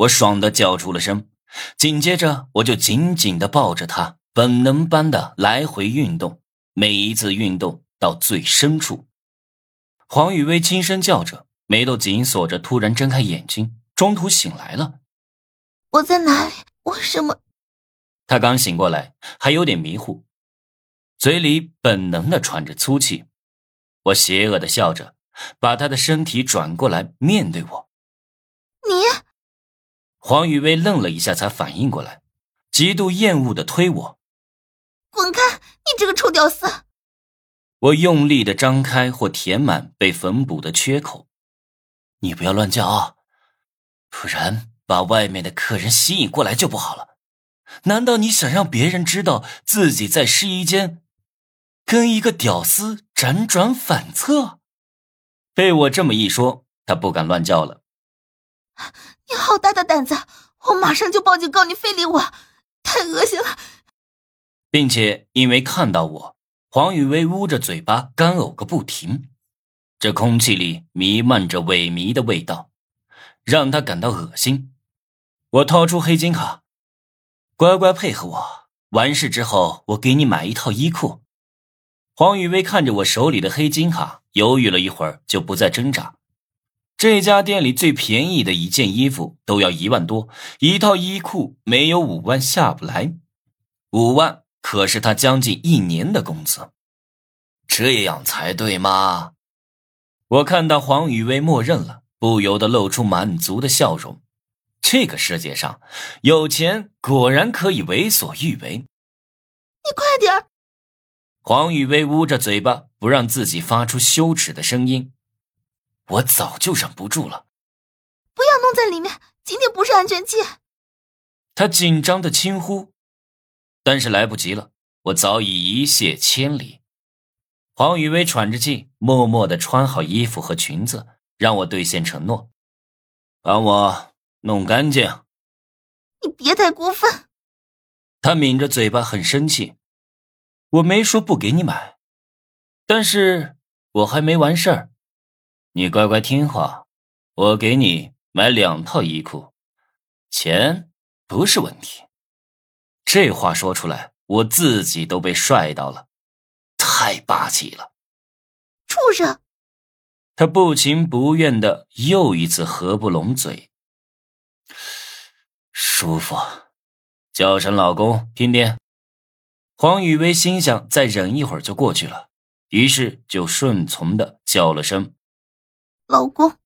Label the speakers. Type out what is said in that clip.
Speaker 1: 我爽的叫出了声，紧接着我就紧紧的抱着他，本能般的来回运动，每一次运动到最深处。黄雨薇轻声叫着，眉头紧锁着，突然睁开眼睛，中途醒来了。
Speaker 2: 我在哪里？为什么？
Speaker 1: 他刚醒过来，还有点迷糊，嘴里本能的喘着粗气。我邪恶的笑着，把他的身体转过来面对我。
Speaker 2: 你。
Speaker 1: 黄雨薇愣了一下，才反应过来，极度厌恶的推我：“
Speaker 2: 滚开！你这个臭屌丝！”
Speaker 1: 我用力的张开或填满被缝补的缺口。你不要乱叫啊，不然把外面的客人吸引过来就不好了。难道你想让别人知道自己在试衣间跟一个屌丝辗转反侧？被我这么一说，他不敢乱叫了。
Speaker 2: 你好大的胆子！我马上就报警告你非礼我，太恶心了，
Speaker 1: 并且因为看到我，黄雨薇捂着嘴巴干呕个不停，这空气里弥漫着萎靡的味道，让他感到恶心。我掏出黑金卡，乖乖配合我，完事之后我给你买一套衣裤。黄雨薇看着我手里的黑金卡，犹豫了一会儿，就不再挣扎。这家店里最便宜的一件衣服都要一万多，一套衣裤没有五万下不来。五万可是他将近一年的工资，这样才对吗？我看到黄雨薇默认了，不由得露出满足的笑容。这个世界上，有钱果然可以为所欲为。
Speaker 2: 你快点
Speaker 1: 黄雨薇捂着嘴巴，不让自己发出羞耻的声音。我早就忍不住了，
Speaker 2: 不要弄在里面，今天不是安全期。
Speaker 1: 他紧张的轻呼，但是来不及了，我早已一泻千里。黄雨薇喘着气，默默的穿好衣服和裙子，让我兑现承诺，帮我弄干净。
Speaker 2: 你别太过分。
Speaker 1: 他抿着嘴巴，很生气。我没说不给你买，但是我还没完事儿。你乖乖听话，我给你买两套衣裤，钱不是问题。这话说出来，我自己都被帅到了，太霸气了！
Speaker 2: 畜生！
Speaker 1: 他不情不愿的又一次合不拢嘴，舒服，叫声老公听听。黄雨薇心想，再忍一会儿就过去了，于是就顺从的叫了声。
Speaker 2: 老公。